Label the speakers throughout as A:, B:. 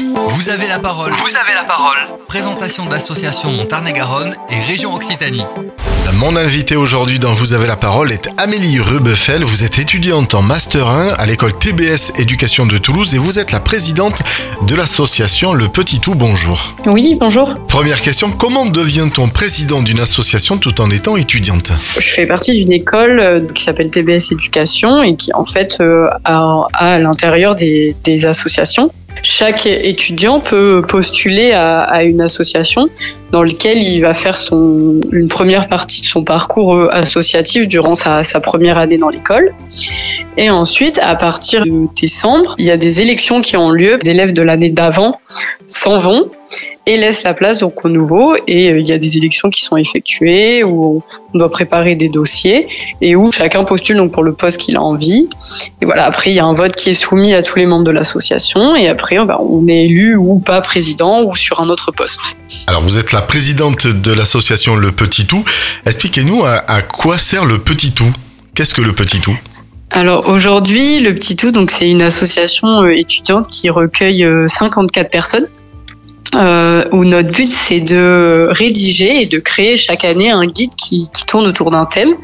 A: Vous avez la parole. Vous avez la parole. Présentation d'associations Montarné-Garonne et région Occitanie.
B: Mon invité aujourd'hui dans Vous avez la parole est Amélie Rebeffel. Vous êtes étudiante en Master 1 à l'école TBS Éducation de Toulouse et vous êtes la présidente de l'association Le Petit Tout. Bonjour.
C: Oui, bonjour.
B: Première question, comment devient-on président d'une association tout en étant étudiante?
C: Je fais partie d'une école euh, qui s'appelle TBS Éducation et qui en fait euh, a, a à l'intérieur des, des associations chaque étudiant peut postuler à, une association dans laquelle il va faire son, une première partie de son parcours euh, associatif durant sa première année dans l'école. Et ensuite, à partir de décembre, il y a des élections qui ont lieu. Les élèves de l'année d'avant s'en vont et laissent la place donc aux nouveaux. Et euh, il y a des élections qui sont effectuées où on doit préparer des dossiers et où chacun postule donc pour le poste qu'il a envie. Et voilà, après il y a un vote qui est soumis à tous les membres de l'association et après bah, on est élu ou pas président ou sur un autre poste.
B: Alors vous êtes la présidente de l'association Le Petit Tout. Expliquez-nous à, à quoi sert le Petit Tout? Qu'est-ce que le Petit Tout?
C: Alors aujourd'hui, le Petit Tout, donc c'est une association euh, étudiante qui recueille 54 personnes euh, où notre but c'est de rédiger et de créer chaque année un guide qui, qui tourne autour d'un thème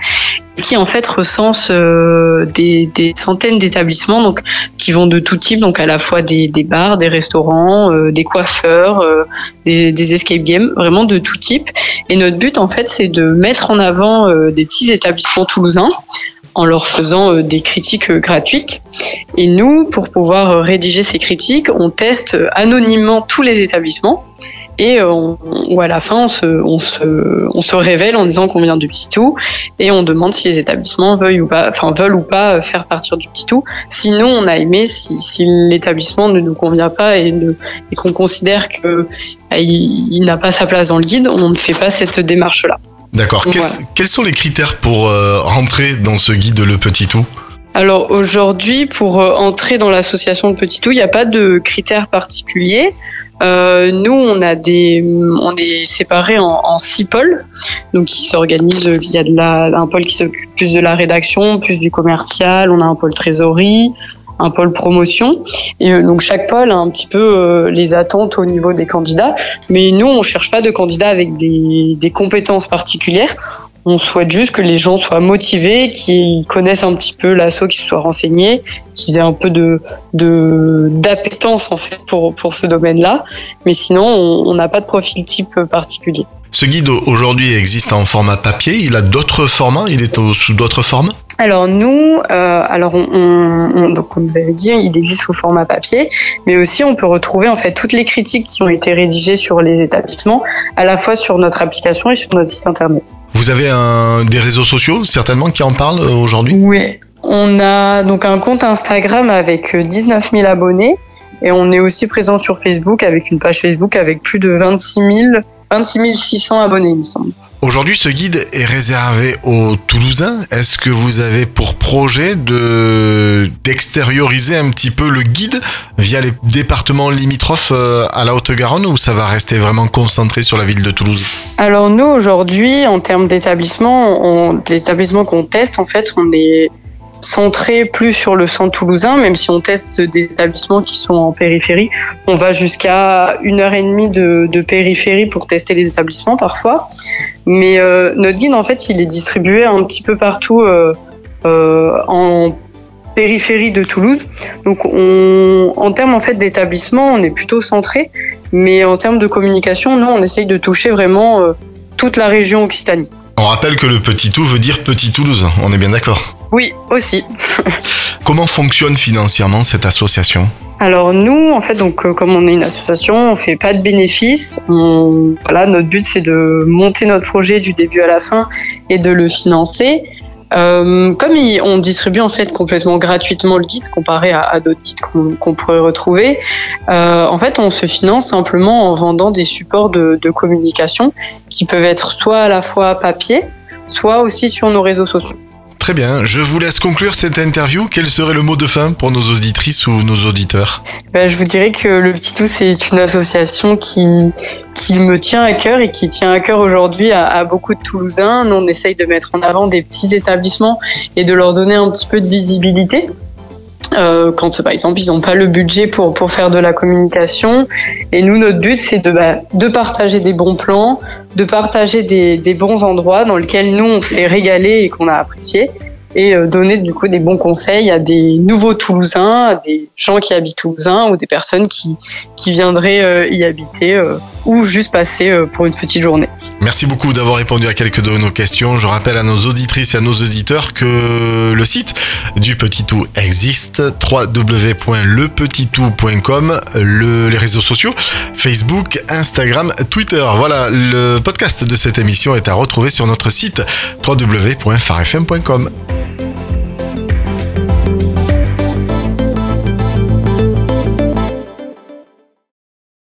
C: qui en fait recense euh, des, des, centaines d'établissements donc qui vont de tout type donc à la fois des, des bars, des restaurants, euh, des coiffeurs, euh, des, des, escape games, vraiment de tout type. Et notre but en fait c'est de mettre en avant euh, des petits établissements toulousains en leur faisant euh, des critiques gratuites. Et nous, pour pouvoir rédiger ces critiques, on teste anonymement tous les établissements et on, ou à la fin on se, on se, on se révèle en disant qu'on vient du petit tout et on demande si les établissements veulent ou pas, enfin veulent ou pas faire partir du petit tout. Sinon on a aimé si, si l'établissement ne nous convient pas et, et qu'on considère que il, il n'a pas sa place dans le guide, on ne fait pas cette démarche là.
B: D'accord. Voilà. Quels sont les critères pour euh, rentrer dans ce guide Le Petit Tout?
C: Alors aujourd'hui, pour euh, entrer dans l'association de Petit Tout, il n'y a pas de critères particuliers. Euh, nous, on a des, on est séparés en, en six pôles, donc qui s'organisent. Il y a de la, un pôle qui s'occupe plus de la rédaction, plus du commercial. On a un pôle trésorerie, un pôle promotion. Et euh, donc chaque pôle a un petit peu euh, les attentes au niveau des candidats. Mais nous, on cherche pas de candidats avec des, des compétences particulières. On souhaite juste que les gens soient motivés, qu'ils connaissent un petit peu l'assaut, qu'ils soient renseignés, qu'ils aient un peu de d'appétence en fait pour pour ce domaine-là. Mais sinon, on n'a pas de profil type particulier.
B: Ce guide aujourd'hui existe en format papier. Il a d'autres formats. Il est sous d'autres formes.
C: Alors nous, euh, alors on, on, donc comme vous avez dit, il existe sous format papier, mais aussi on peut retrouver en fait toutes les critiques qui ont été rédigées sur les établissements, à la fois sur notre application et sur notre site internet.
B: Vous avez un, des réseaux sociaux certainement qui en parlent aujourd'hui?
C: Oui, on a donc un compte Instagram avec 19 000 abonnés et on est aussi présent sur Facebook avec une page Facebook avec plus de 26 000 26 600 abonnés, il me semble.
B: Aujourd'hui, ce guide est réservé aux Toulousains. Est-ce que vous avez pour projet de d'extérioriser un petit peu le guide via les départements limitrophes euh, à la Haute-Garonne ou ça va rester vraiment concentré sur la ville de Toulouse?
C: Alors nous, aujourd'hui, en termes d'établissement, les établissements qu'on teste, en fait, on est centré plus sur le centre toulousain, même si on teste des établissements qui sont en périphérie. On va jusqu'à une heure et demie de, périphérie pour tester les établissements parfois. Mais euh, notre guide, en fait, il est distribué un petit peu partout euh, euh, en périphérie de Toulouse. Donc, on, en termes en fait d'établissement, on est plutôt centré, mais en termes de communication, nous, on essaye de toucher vraiment toute la région Occitanie.
B: On rappelle que le petit tout veut dire petit Toulouse. On est bien d'accord.
C: Oui, aussi.
B: Comment fonctionne financièrement cette association?
C: Alors nous, en fait, donc euh, comme on est une association, on fait pas de bénéfices. On, voilà, notre but c'est de monter notre projet du début à la fin et de le financer. Euh, comme on distribue en fait complètement gratuitement le guide comparé à, à d'autres guides qu'on qu'on pourrait retrouver, euh, en fait on se finance simplement en vendant des supports de, de communication qui peuvent être soit à la fois papier, soit aussi sur nos réseaux sociaux.
B: Très bien, je vous laisse conclure cette interview. Quel serait le mot de fin pour nos auditrices ou nos auditeurs
C: ben, Je vous dirais que le Petit Tout, c'est une association qui, qui me tient à cœur et qui tient à cœur aujourd'hui à, à, beaucoup de Toulousains. On essaye de mettre en avant des petits établissements et de leur donner un petit peu de visibilité. Euh, quand par exemple ils n'ont pas le budget pour, pour faire de la communication. Et nous, notre but, c'est de, bah, de partager des bons plans, de partager des, des bons endroits dans lesquels nous, on s'est régalé et qu'on a apprécié et euh, donner du coup des bons conseils à des nouveaux Toulousains, à des gens qui habitent Toulousain ou des personnes qui, qui viendraient euh, y habiter ou juste passer pour une petite journée.
B: Merci beaucoup d'avoir répondu à quelques de nos questions. Je rappelle à nos auditrices et à nos auditeurs que le site du Petit Tout existe, www.lepetitout.com, le, les réseaux sociaux, Facebook, Instagram, Twitter. Voilà, le podcast de cette émission est à retrouver sur notre site www.farfm.com.